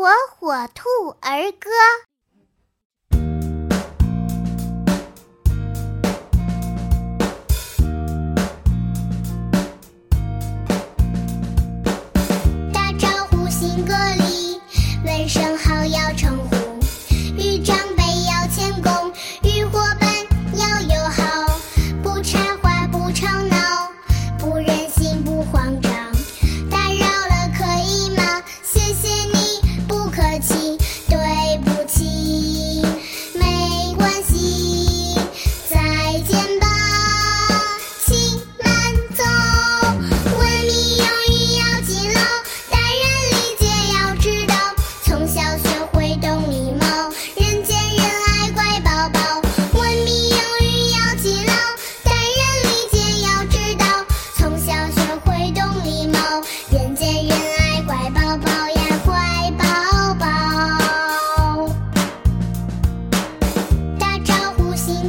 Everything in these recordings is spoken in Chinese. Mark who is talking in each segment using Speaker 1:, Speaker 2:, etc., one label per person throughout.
Speaker 1: 火火兔儿歌》。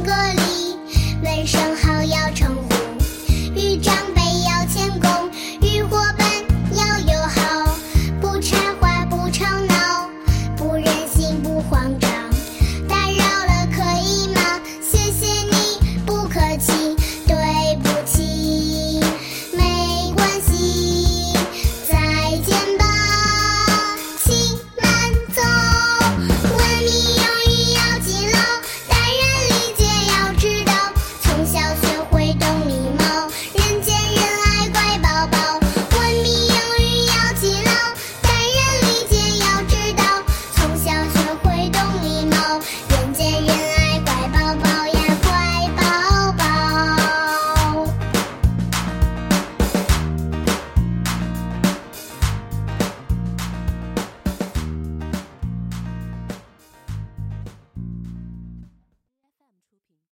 Speaker 1: 歌果里，闻声。